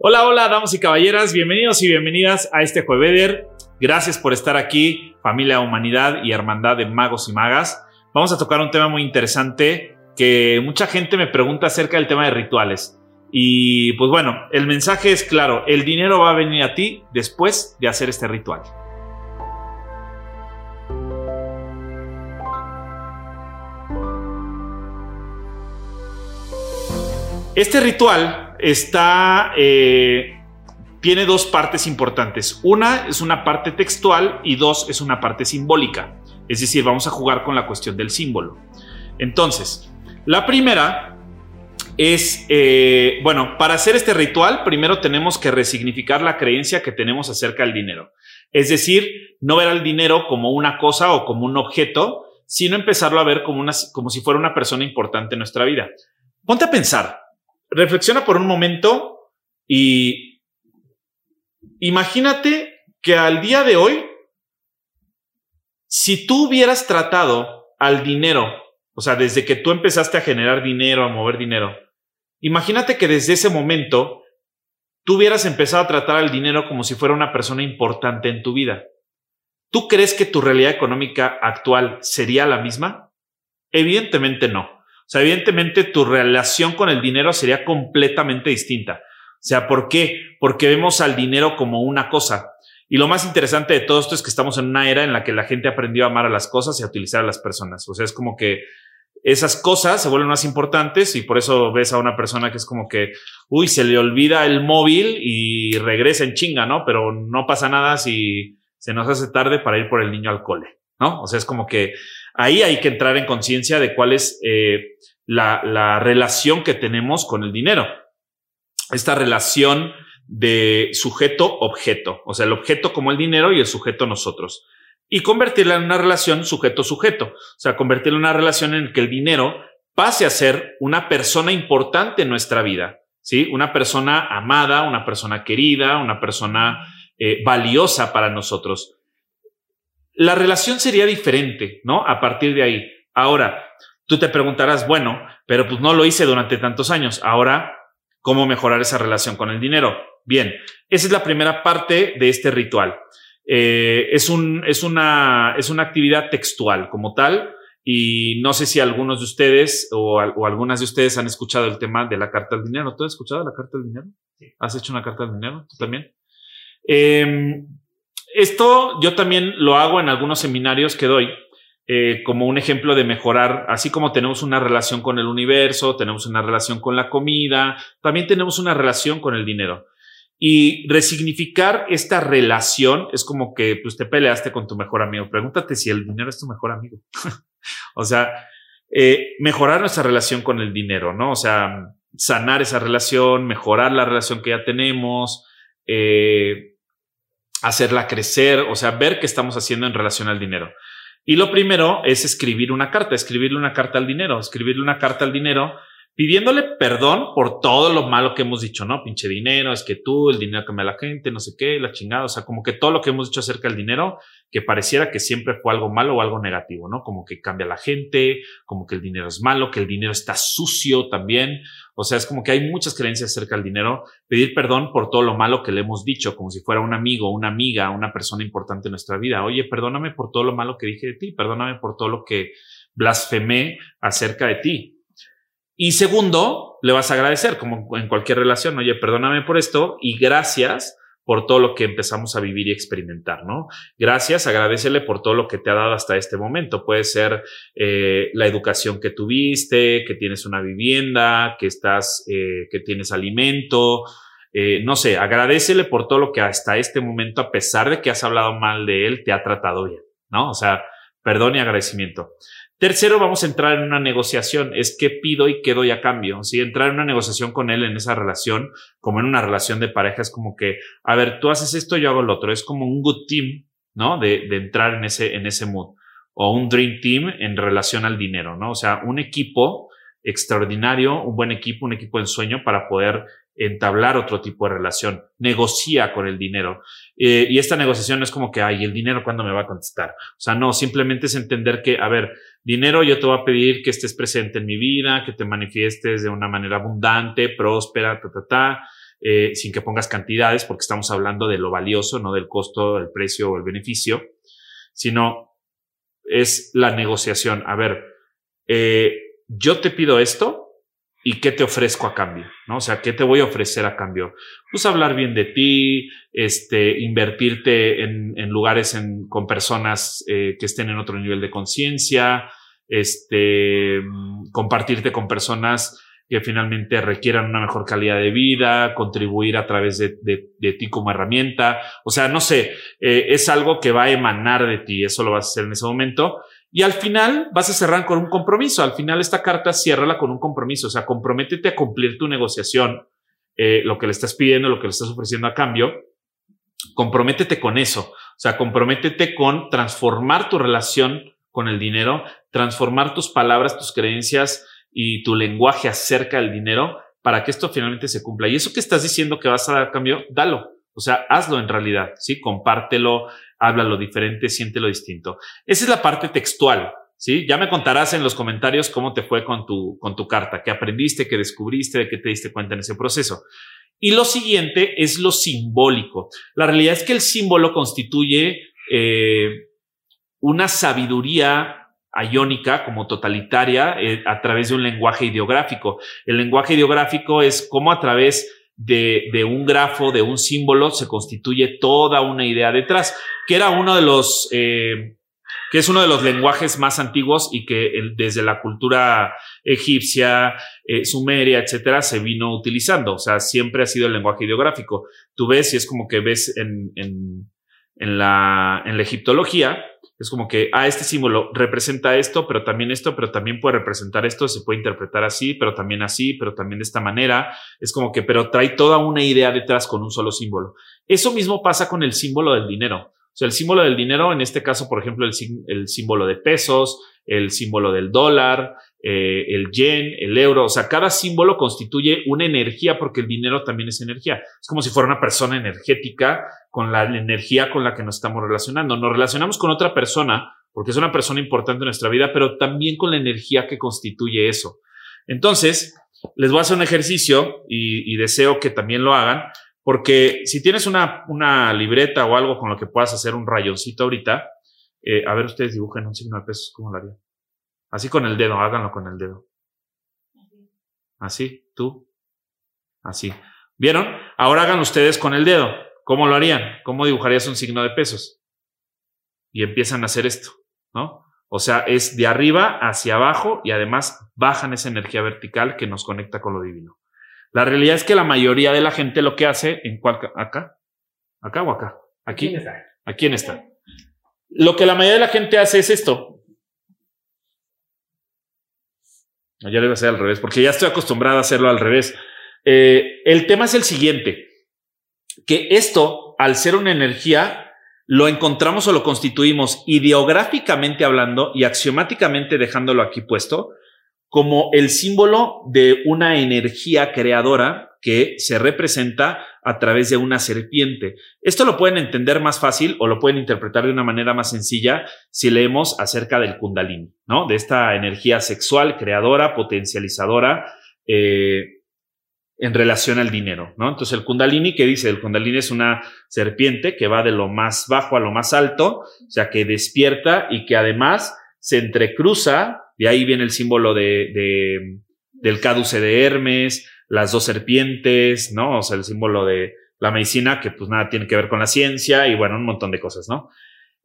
Hola, hola, damas y caballeras, bienvenidos y bienvenidas a este Jueveder. Gracias por estar aquí, familia Humanidad y Hermandad de Magos y Magas. Vamos a tocar un tema muy interesante que mucha gente me pregunta acerca del tema de rituales. Y pues bueno, el mensaje es claro, el dinero va a venir a ti después de hacer este ritual. Este ritual está, eh, tiene dos partes importantes. Una es una parte textual y dos es una parte simbólica. Es decir, vamos a jugar con la cuestión del símbolo. Entonces, la primera es, eh, bueno, para hacer este ritual, primero tenemos que resignificar la creencia que tenemos acerca del dinero. Es decir, no ver al dinero como una cosa o como un objeto, sino empezarlo a ver como, una, como si fuera una persona importante en nuestra vida. Ponte a pensar, reflexiona por un momento y imagínate que al día de hoy, si tú hubieras tratado al dinero, o sea, desde que tú empezaste a generar dinero, a mover dinero, imagínate que desde ese momento tú hubieras empezado a tratar al dinero como si fuera una persona importante en tu vida. ¿Tú crees que tu realidad económica actual sería la misma? Evidentemente no. Sea, evidentemente tu relación con el dinero sería completamente distinta. O sea, ¿por qué? Porque vemos al dinero como una cosa. Y lo más interesante de todo esto es que estamos en una era en la que la gente aprendió a amar a las cosas y a utilizar a las personas. O sea, es como que esas cosas se vuelven más importantes y por eso ves a una persona que es como que, uy, se le olvida el móvil y regresa en chinga, ¿no? Pero no pasa nada si se nos hace tarde para ir por el niño al cole, ¿no? O sea, es como que ahí hay que entrar en conciencia de cuál es eh, la, relación que tenemos con el dinero. Esta relación de sujeto-objeto, o sea, el objeto como el dinero y el sujeto nosotros. Y convertirla en una relación sujeto-sujeto, o sea, convertirla en una relación en que el dinero pase a ser una persona importante en nuestra vida, ¿sí? Una persona amada, una persona querida, una persona eh, valiosa para nosotros la relación sería diferente, ¿no? A partir de ahí. Ahora, tú te preguntarás, bueno, pero pues no lo hice durante tantos años. Ahora, ¿cómo mejorar esa relación con el dinero? Bien, esa es la primera parte de este ritual. Eh, es, un, es, una, es una actividad textual como tal y no sé si algunos de ustedes o, algunas de ustedes han escuchado el tema de la carta del dinero. ¿Tú has escuchado la carta del dinero? ¿Has hecho una carta del dinero? ¿Tú también? Eh, esto yo también lo hago en algunos seminarios que doy. Eh, como un ejemplo de mejorar, así como tenemos una relación con el universo, tenemos una relación con la comida, también tenemos una relación con el dinero. Y resignificar esta relación es como que pues, te peleaste con tu mejor amigo. Pregúntate si el dinero es tu mejor amigo. o sea, eh, mejorar nuestra relación con el dinero, ¿no? O sea, sanar esa relación, mejorar la relación que ya tenemos, eh, hacerla crecer, o sea, ver qué estamos haciendo en relación al dinero. Y lo primero es escribir una carta, escribirle una carta al dinero, escribirle una carta al dinero pidiéndole perdón por todo lo malo que hemos dicho, ¿no? Pinche dinero, es que tú, el dinero que me la gente, no sé qué, la chingada, o sea, como que todo lo que hemos dicho acerca del dinero, que pareciera que siempre fue algo malo o algo negativo, ¿no? Como que cambia la gente, como que el dinero es malo, que el dinero está sucio también, o sea, es como que hay muchas creencias acerca del dinero, pedir perdón por todo lo malo que le hemos dicho, como si fuera un amigo, una amiga, una persona importante en nuestra vida. Oye, perdóname por todo lo malo que dije de ti, perdóname por todo lo que blasfemé acerca de ti. Y segundo, le vas a agradecer, como en cualquier relación, oye, perdóname por esto y gracias por todo lo que empezamos a vivir y experimentar, ¿no? Gracias, agradecele por todo lo que te ha dado hasta este momento. Puede ser eh, la educación que tuviste, que tienes una vivienda, que estás, eh, que tienes alimento, eh, no sé, agradecele por todo lo que hasta este momento, a pesar de que has hablado mal de él, te ha tratado bien, ¿no? O sea, perdón y agradecimiento. Tercero, vamos a entrar en una negociación. Es qué pido y qué doy a cambio. Si entrar en una negociación con él en esa relación, como en una relación de pareja, es como que, a ver, tú haces esto, yo hago lo otro. Es como un good team, ¿no? De, entrar en ese, en ese mood. O un dream team en relación al dinero, ¿no? O sea, un equipo extraordinario, un buen equipo, un equipo en sueño para poder entablar otro tipo de relación, negocia con el dinero. Eh, y esta negociación es como que, ay, el dinero cuándo me va a contestar. O sea, no, simplemente es entender que, a ver, dinero, yo te voy a pedir que estés presente en mi vida, que te manifiestes de una manera abundante, próspera, ta, ta, ta. eh, sin que pongas cantidades, porque estamos hablando de lo valioso, no del costo, el precio o el beneficio, sino es la negociación. A ver, eh, yo te pido esto, ¿Y qué te ofrezco a cambio? ¿No? O sea, ¿qué te voy a ofrecer a cambio? Pues hablar bien de ti, este, invertirte en, lugares con personas eh, que estén en otro nivel de conciencia, este, compartirte con personas que finalmente requieran una mejor calidad de vida, contribuir a través de ti como herramienta. O sea, no sé, eh, es algo que va a emanar de ti, eso lo vas a hacer en ese momento. Y al final vas a cerrar con un compromiso. Al final esta carta ciérrala con un compromiso. O sea, comprométete a cumplir tu negociación, eh, lo que le estás pidiendo, lo que le estás ofreciendo a cambio. Comprométete con eso. O sea, comprométete con transformar tu relación con el dinero, transformar tus palabras, tus creencias y tu lenguaje acerca del dinero para que esto finalmente se cumpla. Y eso que estás diciendo que vas a dar cambio, dalo. O sea, hazlo en realidad, ¿sí? Compártelo, háblalo diferente, siéntelo distinto. Esa es la parte textual, ¿sí? Ya me contarás en los comentarios cómo te fue con tu, con tu carta, qué aprendiste, qué descubriste, de qué te diste cuenta en ese proceso. Y lo siguiente es lo simbólico. La realidad es que el símbolo constituye eh, una sabiduría iónica como totalitaria eh, a través de un lenguaje ideográfico. El lenguaje ideográfico es como a través de, un grafo, de un símbolo, se constituye toda una idea detrás, que era uno de los, eh, que es uno de los lenguajes más antiguos y que desde la cultura egipcia, eh, sumeria, etcétera, se vino utilizando. O sea, siempre ha sido el lenguaje ideográfico. Tú ves y es como que ves en, en, la, en la egiptología, es como que, ah, este símbolo representa esto, pero también esto, pero también puede representar esto, se puede interpretar así, pero también así, pero también de esta manera. Es como que, pero trae toda una idea detrás con un solo símbolo. Eso mismo pasa con el símbolo del dinero. O sea, el símbolo del dinero, en este caso, por ejemplo, el, el símbolo de pesos, el símbolo del dólar, eh, el yen, el euro, o sea, cada símbolo constituye una energía porque el dinero también es energía. Es como si fuera una persona energética con la energía con la que nos estamos relacionando. Nos relacionamos con otra persona porque es una persona importante en nuestra vida, pero también con la energía que constituye eso. Entonces, les voy a hacer un ejercicio y, deseo que también lo hagan, porque si tienes una, libreta o algo con lo que puedas hacer un rayoncito ahorita, eh, a ver, ustedes dibujen un signo de pesos, ¿cómo lo harían? Así con el dedo, háganlo con el dedo. Así, tú. Así. ¿Vieron? Ahora hagan ustedes con el dedo. ¿Cómo lo harían? ¿Cómo dibujarías un signo de pesos? Y empiezan a hacer esto, ¿no? O sea, es de arriba hacia abajo y además bajan esa energía vertical que nos conecta con lo divino. La realidad es que la mayoría de la gente lo que hace en cuál acá, acá o acá, aquí, aquí en esta. Lo que la mayoría de la gente hace es esto. Ya debe ser al revés, porque ya estoy acostumbrado a hacerlo al revés. Eh, el tema es el siguiente, que esto, al ser una energía, lo encontramos o lo constituimos ideográficamente hablando y axiomáticamente dejándolo aquí puesto como el símbolo de una energía creadora que se representa a través de una serpiente. Esto lo pueden entender más fácil o lo pueden interpretar de una manera más sencilla si leemos acerca del kundalini, ¿no? De esta energía sexual, creadora, potencializadora, eh, en relación al dinero, ¿no? Entonces el kundalini, ¿qué dice? El kundalini es una serpiente que va de lo más bajo a lo más alto, o sea, que despierta y que además se entrecruza, de ahí viene el símbolo de, de del cáduce de Hermes, las dos serpientes, ¿no? O sea, el símbolo de la medicina, que pues nada tiene que ver con la ciencia y bueno, un montón de cosas, ¿no?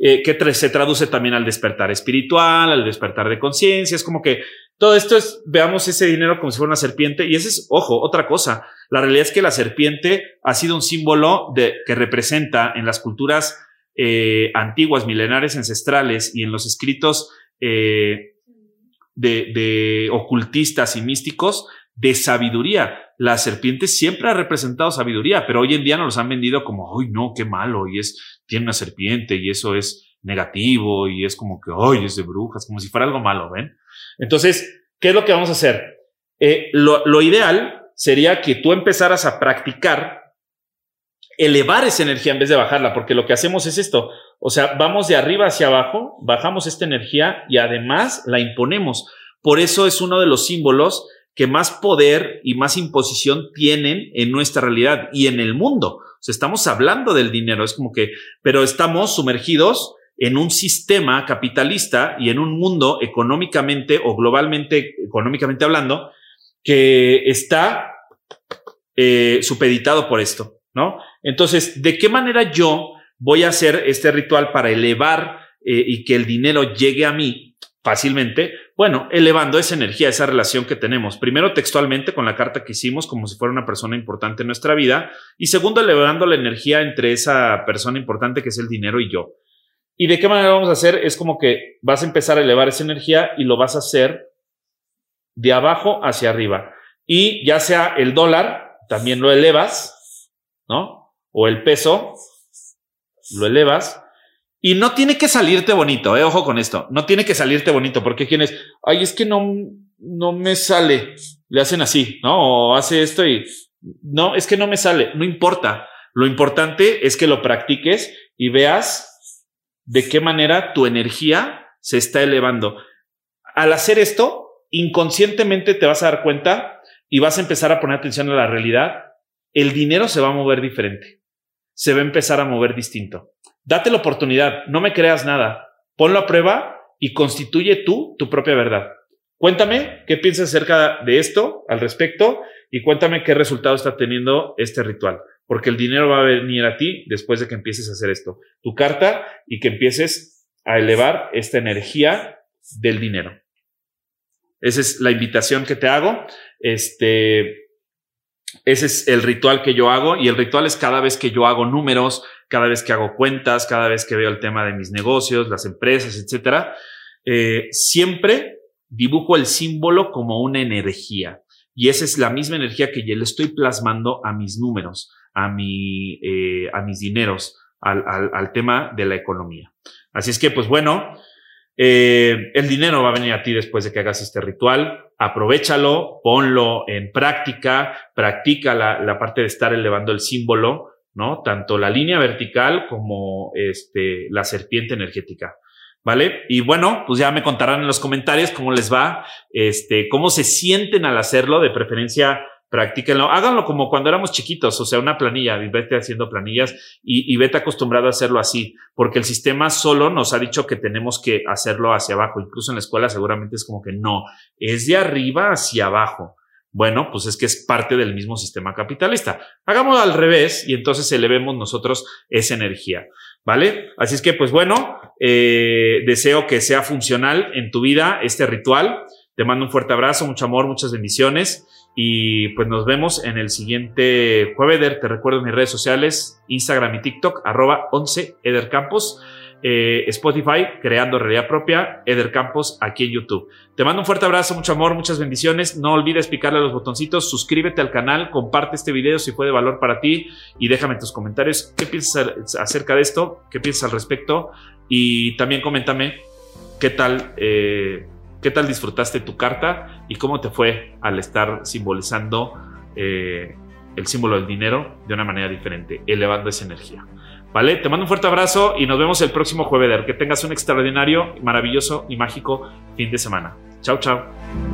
Eh, que se traduce también al despertar espiritual, al despertar de conciencia, es como que todo esto es, veamos ese dinero como si fuera una serpiente y ese es, ojo, otra cosa, la realidad es que la serpiente ha sido un símbolo de, que representa en las culturas eh, antiguas, milenarias, ancestrales y en los escritos eh, de, de ocultistas y místicos, de sabiduría. La serpiente siempre ha representado sabiduría, pero hoy en día nos los han vendido como, ¡ay, no, qué malo! Y es, tiene una serpiente y eso es negativo y es como que, ¡ay, es de brujas! Como si fuera algo malo, ¿ven? Entonces, ¿qué es lo que vamos a hacer? Eh, lo, lo ideal sería que tú empezaras a practicar elevar esa energía en vez de bajarla, porque lo que hacemos es esto, o sea, vamos de arriba hacia abajo, bajamos esta energía y además la imponemos. Por eso es uno de los símbolos que más poder y más imposición tienen en nuestra realidad y en el mundo. O sea, estamos hablando del dinero, es como que, pero estamos sumergidos en un sistema capitalista y en un mundo económicamente o globalmente, económicamente hablando, que está eh, supeditado por esto, ¿no? Entonces, ¿de qué manera yo voy a hacer este ritual para elevar eh, y que el dinero llegue a mí fácilmente? Bueno, elevando esa energía, esa relación que tenemos. Primero textualmente con la carta que hicimos como si fuera una persona importante en nuestra vida y segundo elevando la energía entre esa persona importante que es el dinero y yo. ¿Y de qué manera vamos a hacer? Es como que vas a empezar a elevar esa energía y lo vas a hacer de abajo hacia arriba. Y ya sea el dólar, también lo elevas, ¿no? O el peso, lo elevas. Y no tiene que salirte bonito, eh, ojo con esto. No tiene que salirte bonito, porque quienes, ay, es que no, no me sale. Le hacen así, ¿no? O hace esto y no, es que no me sale. No importa. Lo importante es que lo practiques y veas de qué manera tu energía se está elevando. Al hacer esto, inconscientemente te vas a dar cuenta y vas a empezar a poner atención a la realidad. El dinero se va a mover diferente. Se va a empezar a mover distinto. Date la oportunidad, no me creas nada. Ponlo a prueba y constituye tú tu propia verdad. Cuéntame qué piensas acerca de esto al respecto y cuéntame qué resultado está teniendo este ritual porque el dinero va a venir a ti después de que empieces a hacer esto, tu carta y que empieces a elevar esta energía del dinero. Esa es la invitación que te hago. Este, ese es el ritual que yo hago y el ritual es cada vez que yo hago números, cada vez que hago cuentas, cada vez que veo el tema de mis negocios, las empresas, etcétera. Eh, siempre dibujo el símbolo como una energía y esa es la misma energía que yo le estoy plasmando a mis números a, mi, eh, a mis dineros, al, al, tema de la economía. Así es que, pues bueno, eh, el dinero va a venir a ti después de que hagas este ritual. Aprovechalo, ponlo en práctica, practica la, la parte de estar elevando el símbolo, ¿no? Tanto la línea vertical como este, la serpiente energética. ¿Vale? Y bueno, pues ya me contarán en los comentarios cómo les va, este, cómo se sienten al hacerlo, de preferencia practíquenlo, háganlo como cuando éramos chiquitos, o sea, una planilla, y vete haciendo planillas y, y, vete acostumbrado a hacerlo así, porque el sistema solo nos ha dicho que tenemos que hacerlo hacia abajo, incluso en la escuela seguramente es como que no, es de arriba hacia abajo. Bueno, pues es que es parte del mismo sistema capitalista. Hagámoslo al revés y entonces elevemos nosotros esa energía, ¿vale? Así es que, pues bueno, eh, deseo que sea funcional en tu vida este ritual. Te mando un fuerte abrazo, mucho amor, muchas bendiciones. Y pues nos vemos en el siguiente jueves. Te recuerdo mis redes sociales, Instagram y TikTok, arroba 11 Edercampos. Eh, Spotify, creando realidad propia, Eder Campos, aquí en YouTube. Te mando un fuerte abrazo, mucho amor, muchas bendiciones. No olvides picarle los botoncitos, suscríbete al canal, comparte este video si fue de valor para ti y déjame tus comentarios qué piensas acerca de esto, qué piensas al respecto y también coméntame qué tal. Eh, ¿Qué tal disfrutaste tu carta y cómo te fue al estar simbolizando eh, el símbolo del dinero de una manera diferente, elevando esa energía? ¿Vale? Te mando un fuerte abrazo y nos vemos el próximo jueves. Que tengas un extraordinario, maravilloso y mágico fin de semana. Chao, chao.